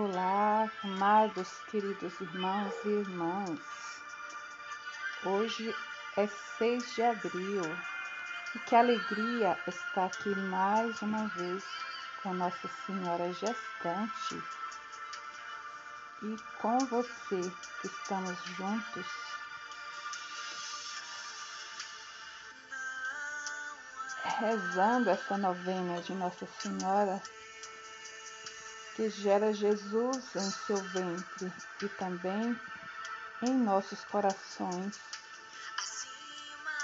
Olá, amados, queridos irmãos e irmãs. Hoje é 6 de abril e que alegria estar aqui mais uma vez com Nossa Senhora Gestante e com você que estamos juntos. Rezando essa novena de Nossa Senhora que gera Jesus em seu ventre e também em nossos corações,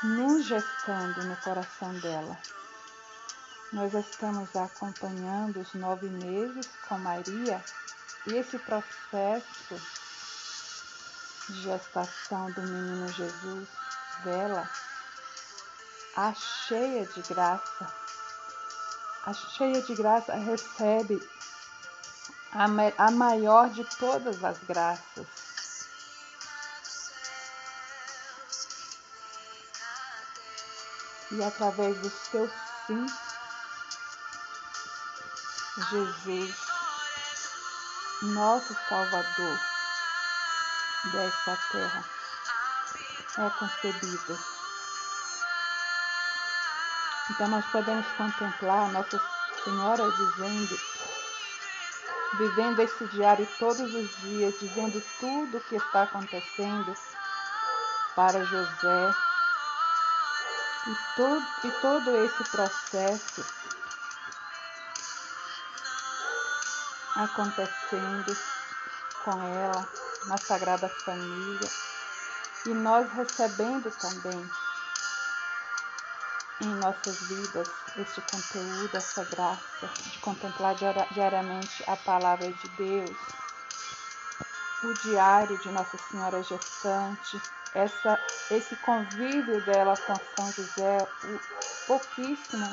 nos gestando no coração dela. Nós estamos acompanhando os nove meses com Maria e esse processo de gestação do menino Jesus dela, a cheia de graça, a cheia de graça recebe a, maior de todas as graças. E através do seu sim, Jesus, nosso Salvador dessa terra, é concebido. Então nós podemos contemplar Nossa Senhora dizendo vivendo esse diário todos os dias, dizendo tudo o que está acontecendo para José. E todo, e todo esse processo acontecendo com ela na Sagrada Família e nós recebendo também em nossas vidas este conteúdo, essa graça de contemplar diariamente a palavra de Deus, o diário de Nossa Senhora Gestante, essa, esse convívio dela com São José, o pouquíssimo,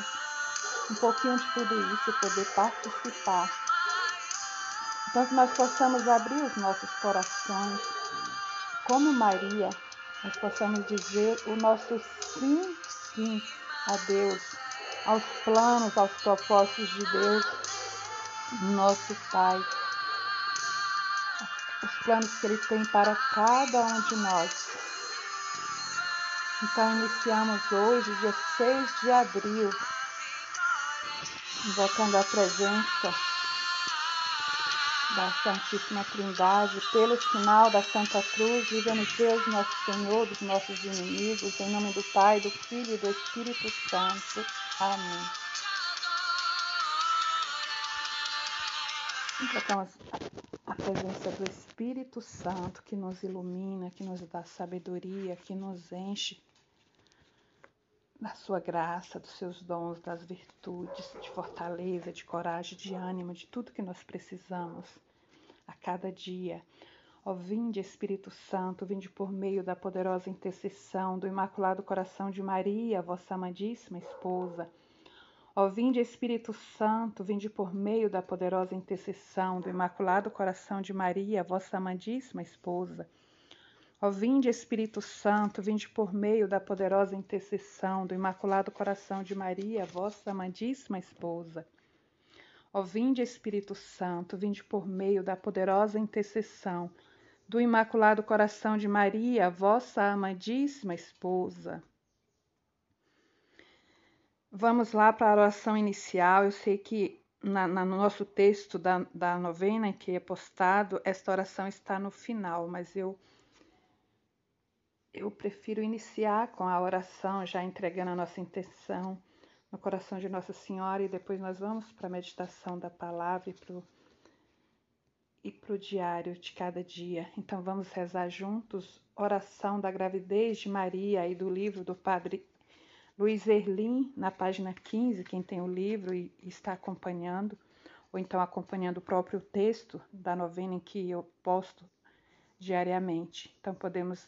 um pouquinho de tudo isso, poder participar. Então, que nós possamos abrir os nossos corações, como Maria, nós possamos dizer o nosso sim, sim a Deus, aos planos, aos propósitos de Deus, nosso Pai. Os planos que Ele tem para cada um de nós. Então, iniciamos hoje, dia 6 de abril, invocando a presença da Santíssima Trindade, pelo sinal da Santa Cruz, livra-nos Deus, nosso Senhor, dos nossos inimigos, em nome do Pai, do Filho e do Espírito Santo. Amém. Invocamos a presença do Espírito Santo que nos ilumina, que nos dá sabedoria, que nos enche da sua graça, dos seus dons, das virtudes, de fortaleza, de coragem, de ânimo, de tudo que nós precisamos a cada dia. Ó vinde, Espírito Santo, vinde por meio da poderosa intercessão do Imaculado Coração de Maria, vossa amadíssima esposa. Ó vinde, Espírito Santo, vinde por meio da poderosa intercessão do Imaculado Coração de Maria, vossa amadíssima esposa. Ó vinde, Espírito Santo, vinde por meio da poderosa intercessão do Imaculado Coração de Maria, vossa amadíssima esposa. Ó vinde, Espírito Santo, vinde por meio da poderosa intercessão do Imaculado Coração de Maria, vossa amadíssima esposa. Vamos lá para a oração inicial. Eu sei que na, na, no nosso texto da, da novena que é postado, esta oração está no final, mas eu eu prefiro iniciar com a oração, já entregando a nossa intenção no coração de Nossa Senhora, e depois nós vamos para a meditação da palavra e para o diário de cada dia. Então vamos rezar juntos oração da gravidez de Maria e do livro do Padre Luiz Erlim, na página 15, quem tem o livro e está acompanhando, ou então acompanhando o próprio texto da novena em que eu posto diariamente. Então podemos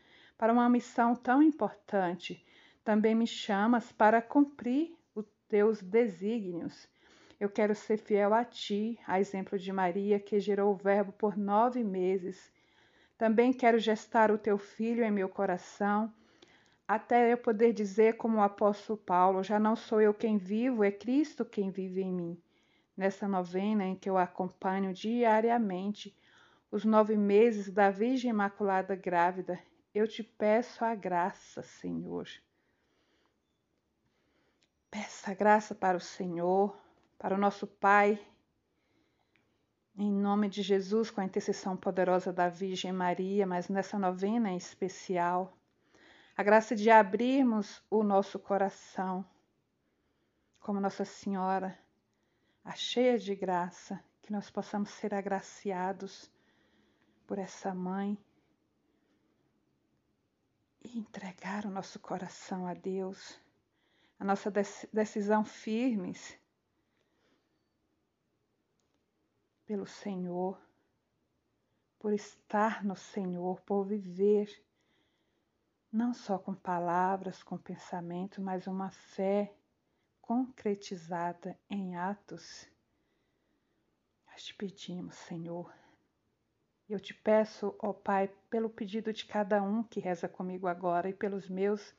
para uma missão tão importante. Também me chamas para cumprir os teus desígnios. Eu quero ser fiel a ti, a exemplo de Maria, que gerou o Verbo por nove meses. Também quero gestar o teu filho em meu coração, até eu poder dizer, como o apóstolo Paulo: já não sou eu quem vivo, é Cristo quem vive em mim. Nessa novena em que eu acompanho diariamente os nove meses da Virgem Imaculada Grávida, eu te peço a graça, Senhor. Peça a graça para o Senhor para o nosso Pai, em nome de Jesus, com a intercessão poderosa da Virgem Maria, mas nessa novena em especial, a graça de abrirmos o nosso coração, como Nossa Senhora, a cheia de graça, que nós possamos ser agraciados por essa mãe e entregar o nosso coração a Deus, a nossa decisão firmes pelo Senhor, por estar no Senhor, por viver não só com palavras, com pensamento, mas uma fé concretizada em atos. Nós te pedimos, Senhor. Eu te peço, ó Pai, pelo pedido de cada um que reza comigo agora e pelos meus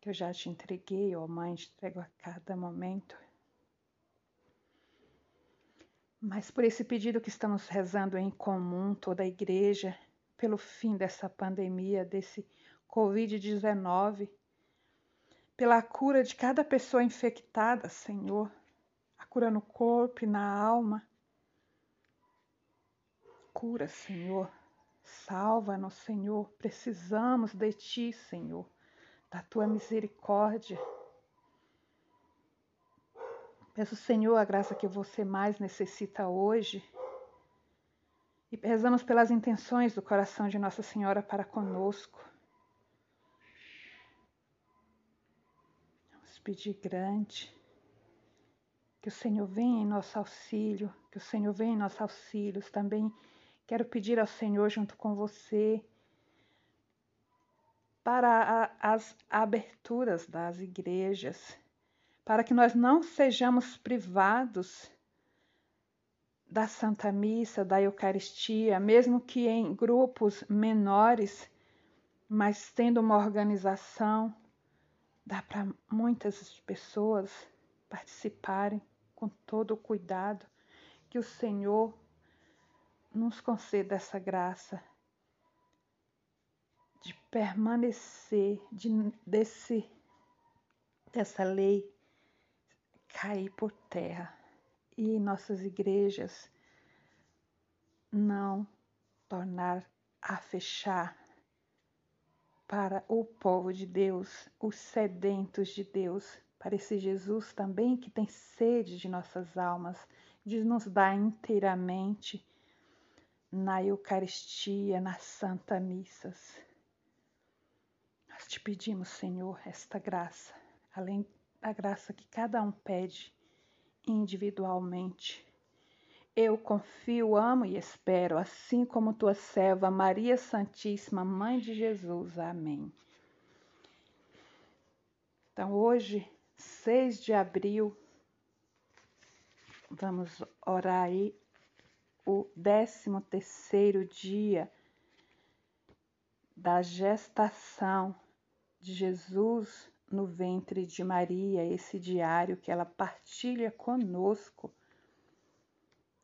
que eu já te entreguei, ó Mãe, te entrego a cada momento mas por esse pedido que estamos rezando em comum, toda a igreja, pelo fim dessa pandemia, desse Covid-19, pela cura de cada pessoa infectada, Senhor, a cura no corpo e na alma. Cura, Senhor, salva-nos, Senhor, precisamos de Ti, Senhor, da Tua misericórdia. Peço, Senhor, a graça que você mais necessita hoje. E rezamos pelas intenções do coração de Nossa Senhora para conosco. Vamos pedir grande que o Senhor venha em nosso auxílio, que o Senhor venha em nossos auxílios. Também quero pedir ao Senhor, junto com você, para a, as aberturas das igrejas para que nós não sejamos privados da Santa Missa, da Eucaristia, mesmo que em grupos menores, mas tendo uma organização, dá para muitas pessoas participarem com todo o cuidado. Que o Senhor nos conceda essa graça de permanecer de, desse, dessa lei cair por terra. E nossas igrejas não tornar a fechar para o povo de Deus, os sedentos de Deus, para esse Jesus também que tem sede de nossas almas, de nos dar inteiramente na Eucaristia, nas Santa Missas. Nós te pedimos, Senhor, esta graça, além a graça que cada um pede individualmente. Eu confio, amo e espero, assim como tua serva Maria Santíssima, Mãe de Jesus. Amém. Então, hoje, 6 de abril, vamos orar aí o 13 terceiro dia da gestação de Jesus no ventre de Maria, esse diário que ela partilha conosco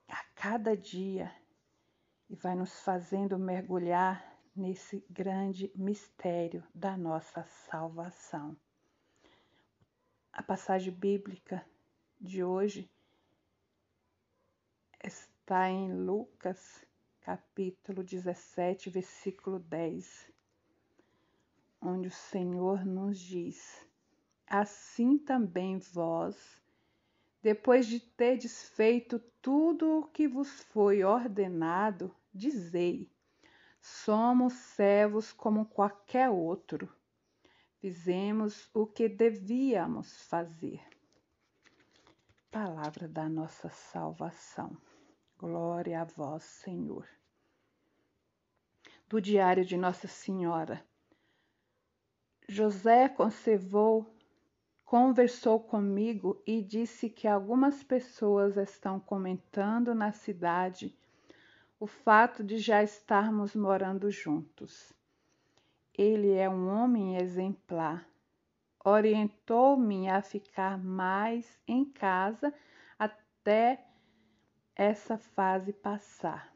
a cada dia e vai nos fazendo mergulhar nesse grande mistério da nossa salvação. A passagem bíblica de hoje está em Lucas, capítulo 17, versículo 10 onde o Senhor nos diz: Assim também vós, depois de terdes feito tudo o que vos foi ordenado, dizei: Somos servos como qualquer outro. Fizemos o que devíamos fazer. Palavra da nossa salvação. Glória a vós, Senhor. Do diário de Nossa Senhora. José conversou comigo e disse que algumas pessoas estão comentando na cidade o fato de já estarmos morando juntos. Ele é um homem exemplar. Orientou-me a ficar mais em casa até essa fase passar.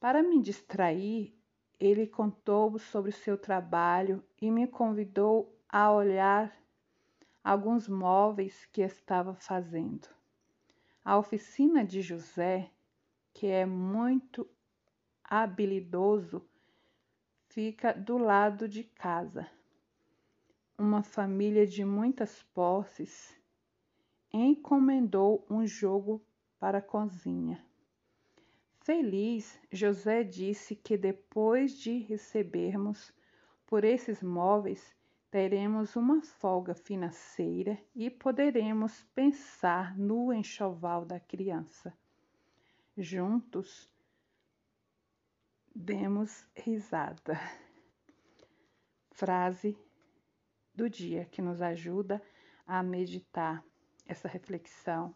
Para me distrair, ele contou sobre o seu trabalho e me convidou a olhar alguns móveis que estava fazendo. A oficina de José, que é muito habilidoso, fica do lado de casa. Uma família de muitas posses encomendou um jogo para a cozinha. Feliz, José disse que depois de recebermos por esses móveis, teremos uma folga financeira e poderemos pensar no enxoval da criança. Juntos, demos risada. Frase do dia que nos ajuda a meditar essa reflexão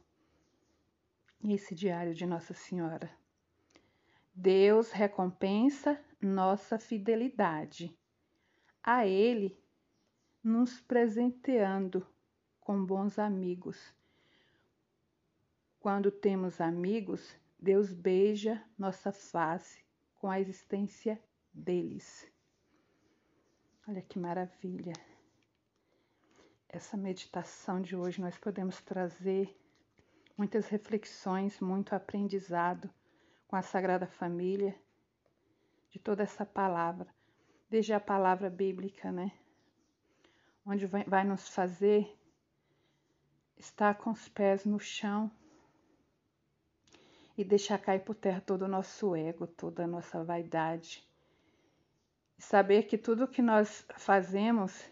esse diário de Nossa Senhora. Deus recompensa nossa fidelidade a Ele, nos presenteando com bons amigos. Quando temos amigos, Deus beija nossa face com a existência deles. Olha que maravilha! Essa meditação de hoje nós podemos trazer muitas reflexões, muito aprendizado com a Sagrada Família, de toda essa palavra, desde a palavra bíblica, né? Onde vai, nos fazer estar com os pés no chão e deixar cair por terra todo o nosso ego, toda a nossa vaidade. Saber que tudo que nós fazemos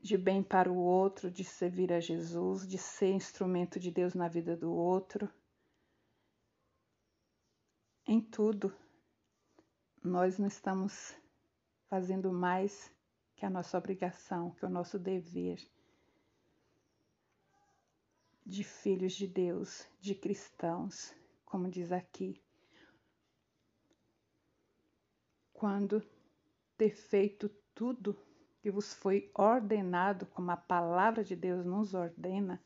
de bem para o outro, de servir a Jesus, de ser instrumento de Deus na vida do outro, em tudo, nós não estamos fazendo mais que a nossa obrigação, que o nosso dever de filhos de Deus, de cristãos, como diz aqui. Quando ter feito tudo que vos foi ordenado, como a palavra de Deus nos ordena,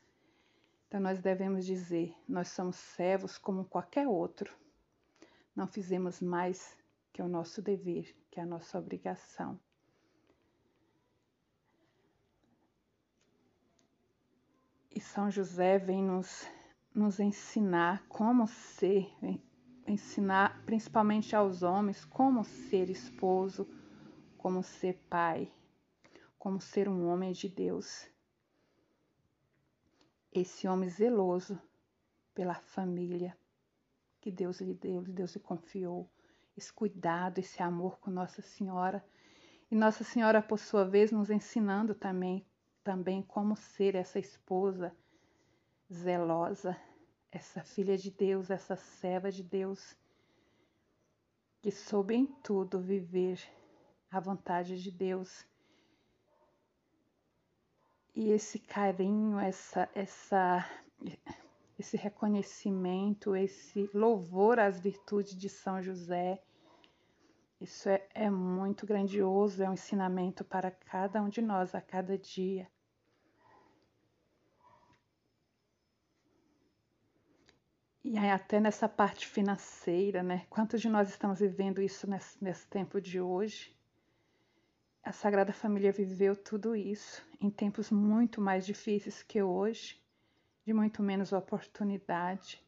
então nós devemos dizer: nós somos servos como qualquer outro não fizemos mais que o nosso dever, que a nossa obrigação. E São José vem nos, nos ensinar como ser, ensinar principalmente aos homens como ser esposo, como ser pai, como ser um homem de Deus. Esse homem zeloso pela família, que Deus lhe deu, Deus lhe confiou, esse cuidado, esse amor com Nossa Senhora. E Nossa Senhora, por sua vez, nos ensinando também, também como ser essa esposa zelosa, essa filha de Deus, essa serva de Deus, que soube em tudo viver a vontade de Deus. E esse carinho, essa, essa esse reconhecimento, esse louvor às virtudes de São José. Isso é, é, muito grandioso, é um ensinamento para cada um de nós a cada dia. E até nessa parte financeira, né? Quantos de nós estamos vivendo isso nesse, nesse tempo de hoje? A Sagrada Família viveu tudo isso em tempos muito mais difíceis que hoje de muito menos oportunidade.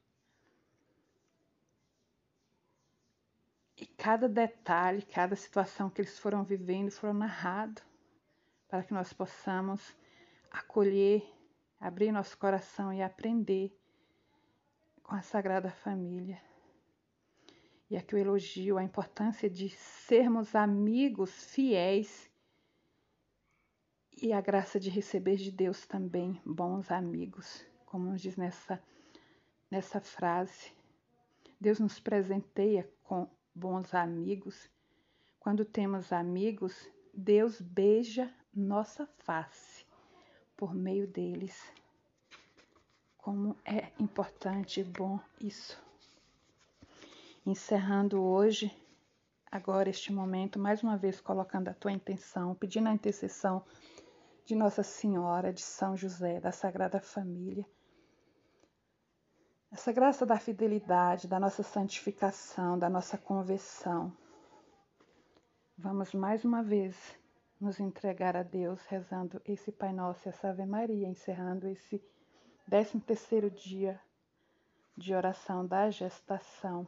E cada detalhe, cada situação que eles foram vivendo foram narrado para que nós possamos acolher, abrir nosso coração e aprender com a Sagrada Família. E aqui eu elogio a importância de sermos amigos fiéis e a graça de receber de Deus também bons amigos como nos diz nessa, nessa frase. Deus nos presenteia com bons amigos. Quando temos amigos, Deus beija nossa face por meio deles. Como é importante e bom isso. Encerrando hoje, agora este momento, mais uma vez colocando a tua intenção, pedindo a intercessão de Nossa Senhora, de São José, da Sagrada Família. Essa graça da fidelidade, da nossa santificação, da nossa conversão. Vamos mais uma vez nos entregar a Deus rezando esse Pai Nosso e essa Ave Maria, encerrando esse 13 terceiro dia de oração da gestação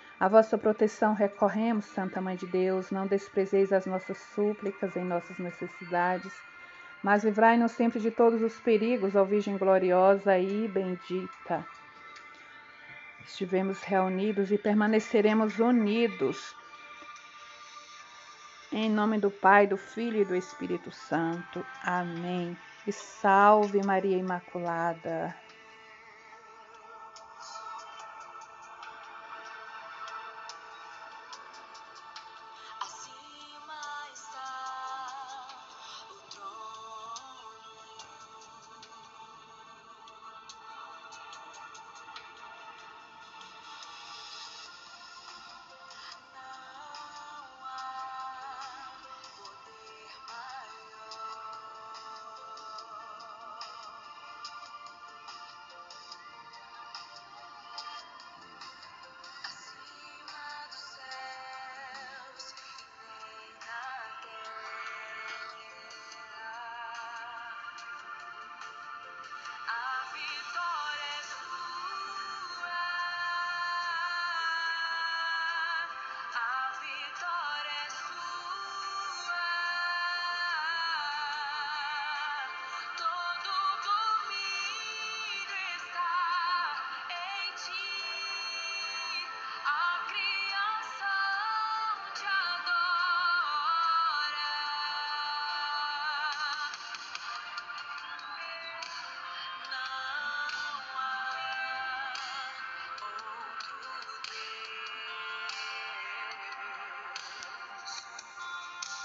A vossa proteção recorremos, Santa Mãe de Deus, não desprezeis as nossas súplicas em nossas necessidades, mas livrai-nos sempre de todos os perigos, ó Virgem gloriosa e bendita. Estivemos reunidos e permaneceremos unidos. Em nome do Pai, do Filho e do Espírito Santo. Amém. E salve Maria Imaculada.